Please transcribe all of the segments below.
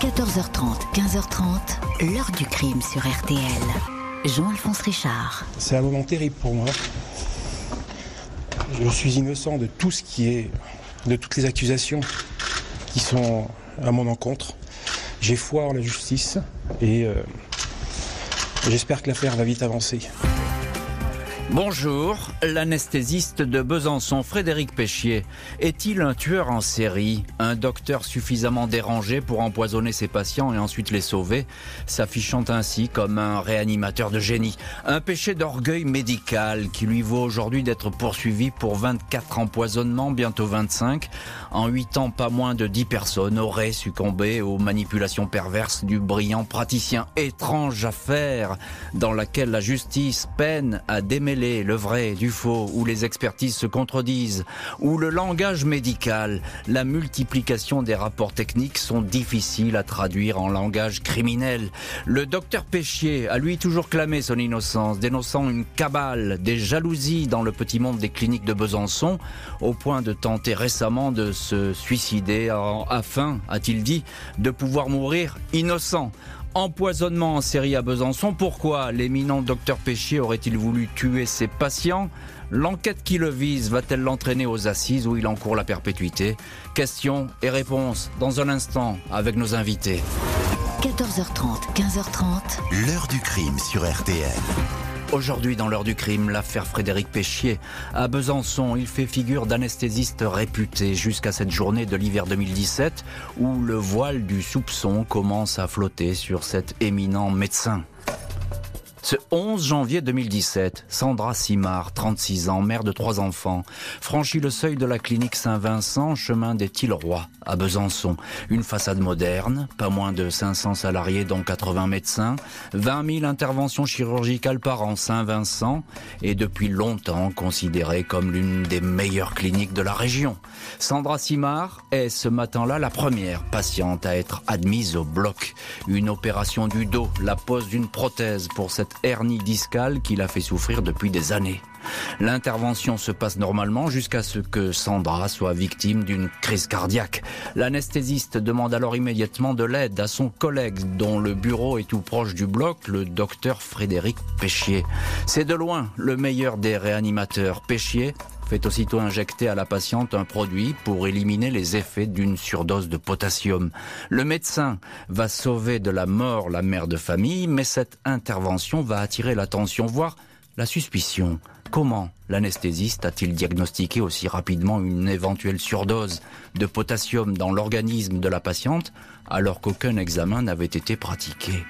14h30, 15h30, l'heure du crime sur RTL. Jean-Alphonse Richard. C'est un moment terrible pour moi. Je suis innocent de tout ce qui est, de toutes les accusations qui sont à mon encontre. J'ai foi en la justice et euh, j'espère que l'affaire va vite avancer. Bonjour, l'anesthésiste de Besançon, Frédéric Péchier. Est-il un tueur en série? Un docteur suffisamment dérangé pour empoisonner ses patients et ensuite les sauver, s'affichant ainsi comme un réanimateur de génie. Un péché d'orgueil médical qui lui vaut aujourd'hui d'être poursuivi pour 24 empoisonnements, bientôt 25. En 8 ans, pas moins de 10 personnes auraient succombé aux manipulations perverses du brillant praticien. Étrange affaire dans laquelle la justice peine à démêler le vrai du faux, où les expertises se contredisent, où le langage médical, la multiplication des rapports techniques sont difficiles à traduire en langage criminel. Le docteur Péchier a lui toujours clamé son innocence, dénonçant une cabale, des jalousies dans le petit monde des cliniques de Besançon, au point de tenter récemment de se suicider afin, a-t-il dit, de pouvoir mourir innocent empoisonnement en série à Besançon. Pourquoi l'éminent docteur Péchier aurait-il voulu tuer ses patients? L'enquête qui le vise va-t-elle l'entraîner aux assises où il encourt la perpétuité? Questions et réponses dans un instant avec nos invités. 14h30, 15h30. L'heure du crime sur RTL. Aujourd'hui, dans l'heure du crime, l'affaire Frédéric Péchier. À Besançon, il fait figure d'anesthésiste réputé jusqu'à cette journée de l'hiver 2017 où le voile du soupçon commence à flotter sur cet éminent médecin. Ce 11 janvier 2017, Sandra Simard, 36 ans, mère de trois enfants, franchit le seuil de la clinique Saint-Vincent, chemin des Tilleroy, à Besançon. Une façade moderne, pas moins de 500 salariés dont 80 médecins, 20 000 interventions chirurgicales par an Saint-Vincent et depuis longtemps considérée comme l'une des meilleures cliniques de la région. Sandra Simard est ce matin-là la première patiente à être admise au bloc. Une opération du dos, la pose d'une prothèse pour cette hernie discale qui l'a fait souffrir depuis des années. L'intervention se passe normalement jusqu'à ce que Sandra soit victime d'une crise cardiaque. L'anesthésiste demande alors immédiatement de l'aide à son collègue dont le bureau est tout proche du bloc, le docteur Frédéric Péchier. C'est de loin le meilleur des réanimateurs. Péchier fait aussitôt injecter à la patiente un produit pour éliminer les effets d'une surdose de potassium. Le médecin va sauver de la mort la mère de famille, mais cette intervention va attirer l'attention, voire la suspicion. Comment l'anesthésiste a-t-il diagnostiqué aussi rapidement une éventuelle surdose de potassium dans l'organisme de la patiente alors qu'aucun examen n'avait été pratiqué?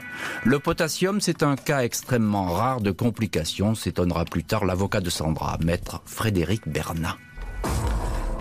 Le potassium, c'est un cas extrêmement rare de complications, s'étonnera plus tard l'avocat de Sandra, maître Frédéric Bernat.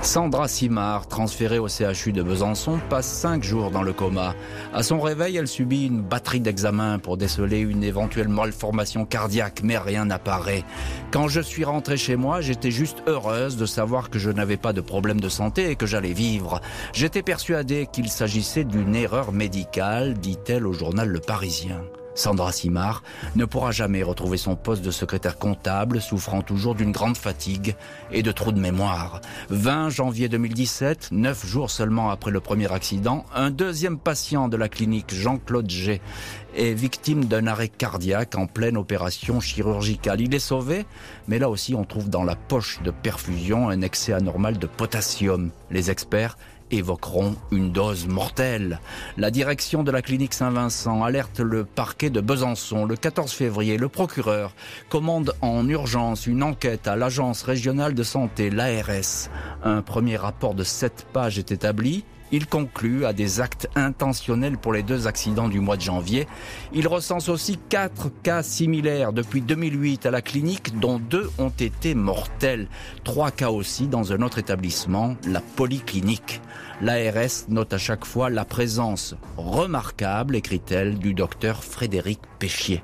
Sandra Simard, transférée au CHU de Besançon, passe cinq jours dans le coma. À son réveil, elle subit une batterie d'examens pour déceler une éventuelle malformation cardiaque, mais rien n'apparaît. Quand je suis rentrée chez moi, j'étais juste heureuse de savoir que je n'avais pas de problème de santé et que j'allais vivre. J'étais persuadée qu'il s'agissait d'une erreur médicale, dit-elle au journal Le Parisien. Sandra Simard ne pourra jamais retrouver son poste de secrétaire comptable, souffrant toujours d'une grande fatigue et de trop de mémoire. 20 janvier 2017, neuf jours seulement après le premier accident, un deuxième patient de la clinique Jean-Claude G est victime d'un arrêt cardiaque en pleine opération chirurgicale. Il est sauvé, mais là aussi on trouve dans la poche de perfusion un excès anormal de potassium. Les experts évoqueront une dose mortelle. La direction de la clinique Saint-Vincent alerte le parquet de Besançon. Le 14 février, le procureur commande en urgence une enquête à l'agence régionale de santé, l'ARS. Un premier rapport de 7 pages est établi. Il conclut à des actes intentionnels pour les deux accidents du mois de janvier. Il recense aussi quatre cas similaires depuis 2008 à la clinique, dont deux ont été mortels. Trois cas aussi dans un autre établissement, la polyclinique. L'ARS note à chaque fois la présence remarquable, écrit-elle, du docteur Frédéric Péchier.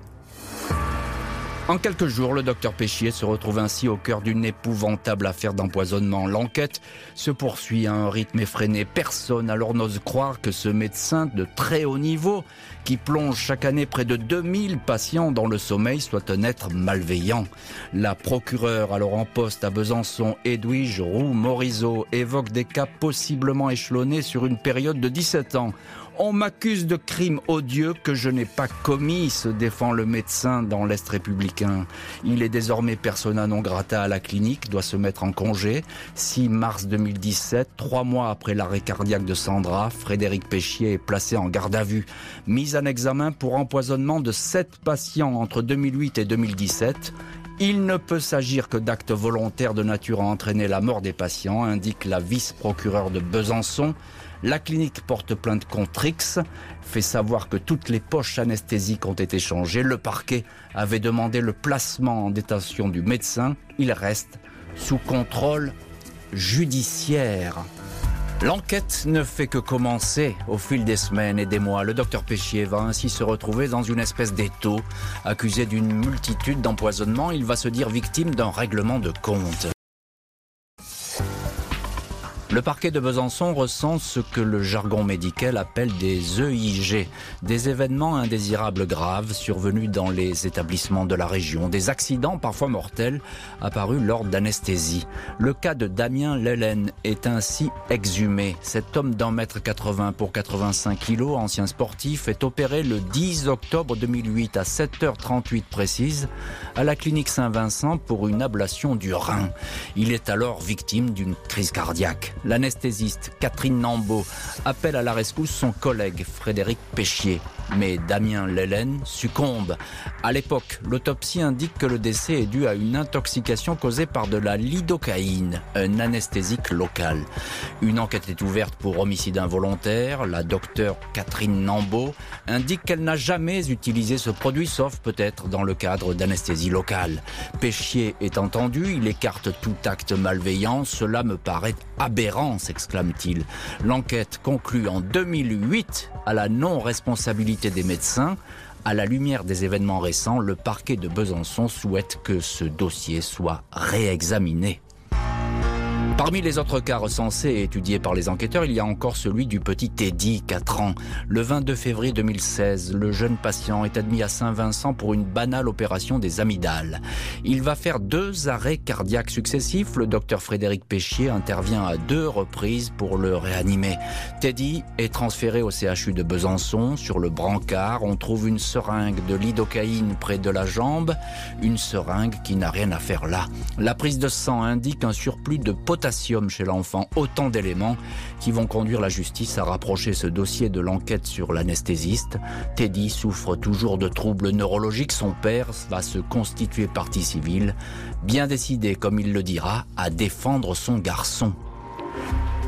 En quelques jours, le docteur Péchier se retrouve ainsi au cœur d'une épouvantable affaire d'empoisonnement. L'enquête se poursuit à un rythme effréné. Personne alors n'ose croire que ce médecin de très haut niveau, qui plonge chaque année près de 2000 patients dans le sommeil, soit un être malveillant. La procureure alors en poste à Besançon, Edwige Roux Morizot, évoque des cas possiblement échelonnés sur une période de 17 ans On m'accuse de crimes odieux que je n'ai pas commis, se défend le médecin dans l'Est républicain. Il est désormais persona non grata à la clinique, doit se mettre en congé. 6 mars 2017, trois mois après l'arrêt cardiaque de Sandra, Frédéric Péchier est placé en garde à vue. Mise en examen pour empoisonnement de sept patients entre 2008 et 2017. Il ne peut s'agir que d'actes volontaires de nature à entraîner la mort des patients, indique la vice-procureure de Besançon. La clinique porte plainte contre X, fait savoir que toutes les poches anesthésiques ont été changées. Le parquet avait demandé le placement en détention du médecin. Il reste sous contrôle judiciaire. L'enquête ne fait que commencer au fil des semaines et des mois. Le docteur Péchier va ainsi se retrouver dans une espèce d'étau. Accusé d'une multitude d'empoisonnements, il va se dire victime d'un règlement de compte. Le parquet de Besançon recense ce que le jargon médical appelle des EIG, des événements indésirables graves survenus dans les établissements de la région, des accidents parfois mortels apparus lors d'anesthésie. Le cas de Damien Lellen est ainsi exhumé. Cet homme d'un mètre 80 pour 85 kilos, ancien sportif, est opéré le 10 octobre 2008 à 7h38 précise à la clinique Saint-Vincent pour une ablation du rein. Il est alors victime d'une crise cardiaque. L'anesthésiste Catherine Nambeau appelle à la rescousse son collègue Frédéric Péchier. Mais Damien Lellen succombe. À l'époque, l'autopsie indique que le décès est dû à une intoxication causée par de la lidocaïne, un anesthésique local. Une enquête est ouverte pour homicide involontaire. La docteure Catherine Nambeau indique qu'elle n'a jamais utilisé ce produit, sauf peut-être dans le cadre d'anesthésie locale. Péchier est entendu, il écarte tout acte malveillant. Cela me paraît aberrant, s'exclame-t-il. L'enquête conclut en 2008 à la non-responsabilité des médecins. À la lumière des événements récents, le parquet de Besançon souhaite que ce dossier soit réexaminé. Parmi les autres cas recensés et étudiés par les enquêteurs, il y a encore celui du petit Teddy, 4 ans. Le 22 février 2016, le jeune patient est admis à Saint-Vincent pour une banale opération des amygdales. Il va faire deux arrêts cardiaques successifs. Le docteur Frédéric Péchier intervient à deux reprises pour le réanimer. Teddy est transféré au CHU de Besançon. Sur le brancard, on trouve une seringue de lidocaïne près de la jambe, une seringue qui n'a rien à faire là. La prise de sang indique un surplus de chez l'enfant, autant d'éléments qui vont conduire la justice à rapprocher ce dossier de l'enquête sur l'anesthésiste. Teddy souffre toujours de troubles neurologiques, son père va se constituer partie civile, bien décidé, comme il le dira, à défendre son garçon.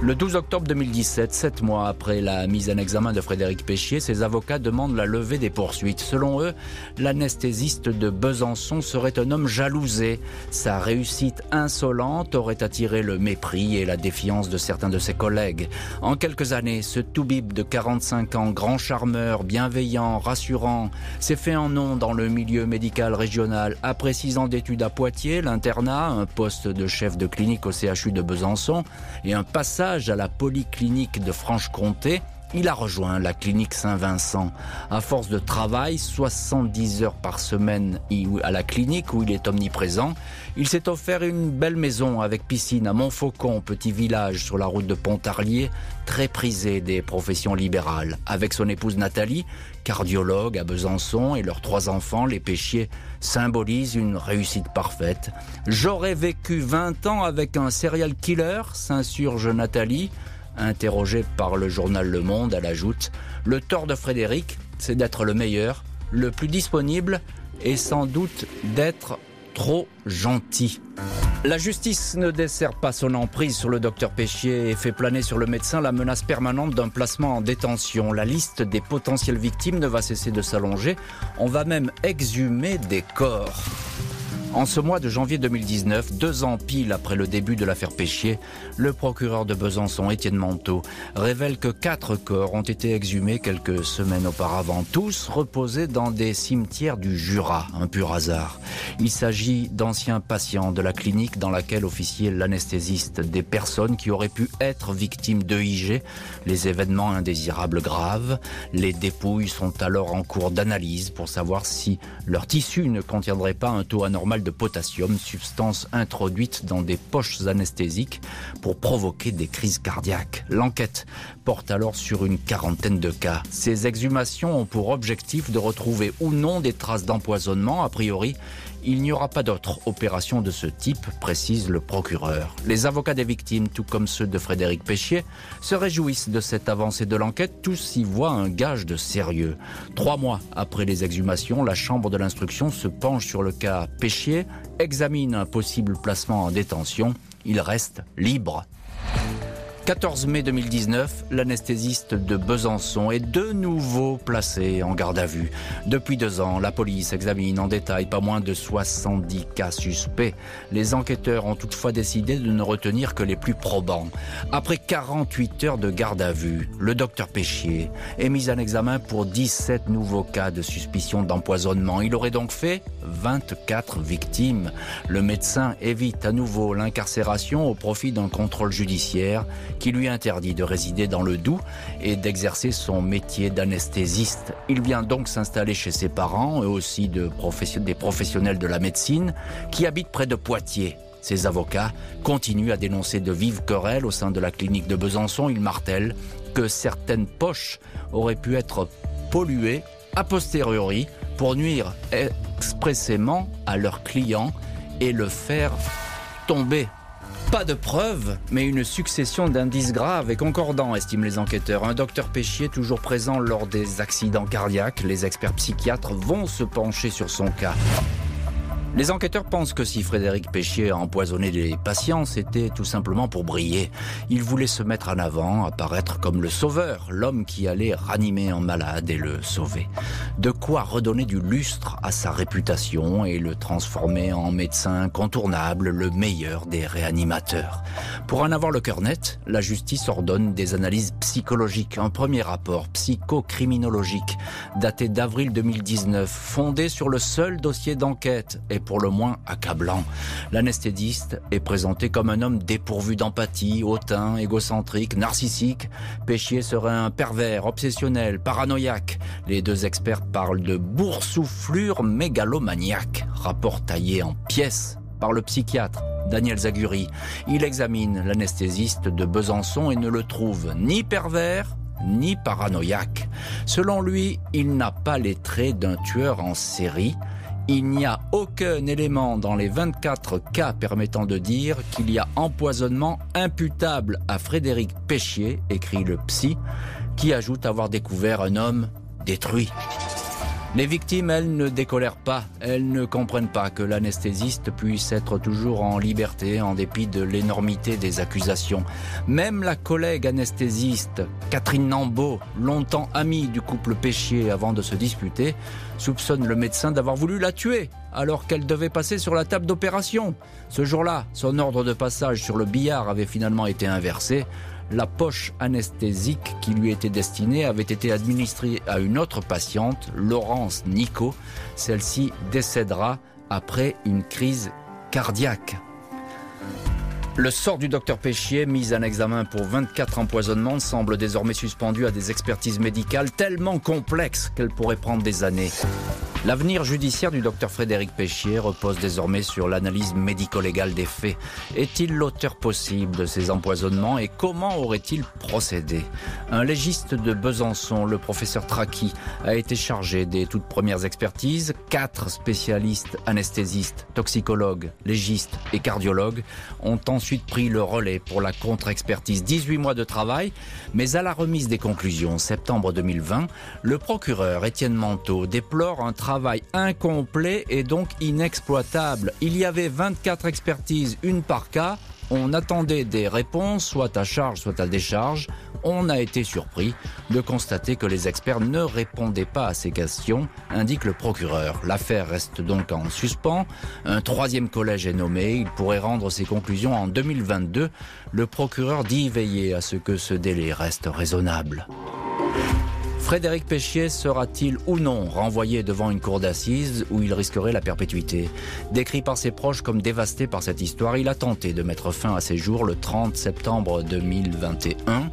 Le 12 octobre 2017, sept mois après la mise en examen de Frédéric Péchier, ses avocats demandent la levée des poursuites. Selon eux, l'anesthésiste de Besançon serait un homme jalousé. Sa réussite insolente aurait attiré le mépris et la défiance de certains de ses collègues. En quelques années, ce toubib de 45 ans, grand charmeur, bienveillant, rassurant, s'est fait un nom dans le milieu médical régional. Après six ans d'études à Poitiers, l'internat, un poste de chef de clinique au CHU de Besançon et un passage à la polyclinique de Franche-Comté, il a rejoint la clinique Saint-Vincent. À force de travail, 70 heures par semaine à la clinique où il est omniprésent, il s'est offert une belle maison avec piscine à Montfaucon, petit village sur la route de Pontarlier, très prisé des professions libérales. Avec son épouse Nathalie, cardiologue à Besançon et leurs trois enfants, les péchiers symbolisent une réussite parfaite. J'aurais vécu 20 ans avec un serial killer, s'insurge Nathalie. Interrogée par le journal Le Monde, elle ajoute Le tort de Frédéric, c'est d'être le meilleur, le plus disponible et sans doute d'être trop gentil. La justice ne dessert pas son emprise sur le docteur Péchier et fait planer sur le médecin la menace permanente d'un placement en détention. La liste des potentielles victimes ne va cesser de s'allonger. On va même exhumer des corps. En ce mois de janvier 2019, deux ans pile après le début de l'affaire Péchier, le procureur de Besançon, Étienne Manteau, révèle que quatre corps ont été exhumés quelques semaines auparavant, tous reposés dans des cimetières du Jura, un pur hasard. Il s'agit d'anciens patients de la clinique dans laquelle officiait l'anesthésiste, des personnes qui auraient pu être victimes d'EIG, les événements indésirables graves. Les dépouilles sont alors en cours d'analyse pour savoir si leur tissu ne contiendrait pas un taux anormal de potassium, substance introduite dans des poches anesthésiques pour provoquer des crises cardiaques. L'enquête porte alors sur une quarantaine de cas. Ces exhumations ont pour objectif de retrouver ou non des traces d'empoisonnement. A priori, il n'y aura pas d'autre opération de ce type, précise le procureur. Les avocats des victimes, tout comme ceux de Frédéric Péchier, se réjouissent de cette avancée de l'enquête. Tous y voient un gage de sérieux. Trois mois après les exhumations, la Chambre de l'instruction se penche sur le cas Péchier, examine un possible placement en détention. Il reste libre. 14 mai 2019, l'anesthésiste de Besançon est de nouveau placé en garde à vue. Depuis deux ans, la police examine en détail pas moins de 70 cas suspects. Les enquêteurs ont toutefois décidé de ne retenir que les plus probants. Après 48 heures de garde à vue, le docteur Péchier est mis en examen pour 17 nouveaux cas de suspicion d'empoisonnement. Il aurait donc fait 24 victimes. Le médecin évite à nouveau l'incarcération au profit d'un contrôle judiciaire qui lui interdit de résider dans le Doubs et d'exercer son métier d'anesthésiste. Il vient donc s'installer chez ses parents, eux aussi de des professionnels de la médecine, qui habitent près de Poitiers. Ses avocats continuent à dénoncer de vives querelles au sein de la clinique de Besançon. Ils martèlent que certaines poches auraient pu être polluées a posteriori pour nuire expressément à leurs clients et le faire tomber pas de preuves, mais une succession d'indices graves et concordants, estiment les enquêteurs. Un docteur Péchier toujours présent lors des accidents cardiaques. Les experts psychiatres vont se pencher sur son cas. Les enquêteurs pensent que si Frédéric Péchier a empoisonné les patients, c'était tout simplement pour briller. Il voulait se mettre en avant, apparaître comme le sauveur, l'homme qui allait ranimer un malade et le sauver. De quoi redonner du lustre à sa réputation et le transformer en médecin incontournable, le meilleur des réanimateurs. Pour en avoir le cœur net, la justice ordonne des analyses psychologiques. Un premier rapport psychocriminologique daté d'avril 2019, fondé sur le seul dossier d'enquête et pour le moins accablant. L'anesthésiste est présenté comme un homme dépourvu d'empathie, hautain, égocentrique, narcissique. Péchier serait un pervers, obsessionnel, paranoïaque. Les deux experts parlent de boursouflure mégalomaniaque, rapport taillé en pièces par le psychiatre Daniel Zaguri. Il examine l'anesthésiste de Besançon et ne le trouve ni pervers ni paranoïaque. Selon lui, il n'a pas les traits d'un tueur en série, il n'y a aucun élément dans les 24 cas permettant de dire qu'il y a empoisonnement imputable à Frédéric Péchier, écrit le psy, qui ajoute avoir découvert un homme détruit. Les victimes, elles, ne décolèrent pas. Elles ne comprennent pas que l'anesthésiste puisse être toujours en liberté en dépit de l'énormité des accusations. Même la collègue anesthésiste, Catherine Nambeau, longtemps amie du couple Péchier avant de se disputer, soupçonne le médecin d'avoir voulu la tuer alors qu'elle devait passer sur la table d'opération. Ce jour-là, son ordre de passage sur le billard avait finalement été inversé la poche anesthésique qui lui était destinée avait été administrée à une autre patiente, Laurence Nico. Celle-ci décédera après une crise cardiaque. Le sort du docteur Péchier, mis en examen pour 24 empoisonnements, semble désormais suspendu à des expertises médicales tellement complexes qu'elles pourraient prendre des années. L'avenir judiciaire du docteur Frédéric Péchier repose désormais sur l'analyse médico-légale des faits. Est-il l'auteur possible de ces empoisonnements et comment aurait-il procédé? Un légiste de Besançon, le professeur Traki, a été chargé des toutes premières expertises. Quatre spécialistes anesthésistes, toxicologues, légistes et cardiologues ont ensuite pris le relais pour la contre-expertise. 18 mois de travail, mais à la remise des conclusions, septembre 2020, le procureur Étienne Manteau déplore un travail travail incomplet et donc inexploitable. Il y avait 24 expertises, une par cas. On attendait des réponses, soit à charge, soit à décharge. On a été surpris de constater que les experts ne répondaient pas à ces questions, indique le procureur. L'affaire reste donc en suspens. Un troisième collège est nommé. Il pourrait rendre ses conclusions en 2022. Le procureur dit veiller à ce que ce délai reste raisonnable. Frédéric Péchier sera-t-il ou non renvoyé devant une cour d'assises où il risquerait la perpétuité? Décrit par ses proches comme dévasté par cette histoire, il a tenté de mettre fin à ses jours le 30 septembre 2021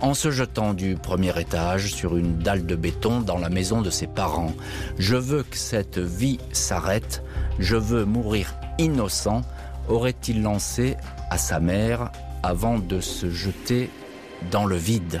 en se jetant du premier étage sur une dalle de béton dans la maison de ses parents. Je veux que cette vie s'arrête, je veux mourir innocent, aurait-il lancé à sa mère avant de se jeter dans le vide.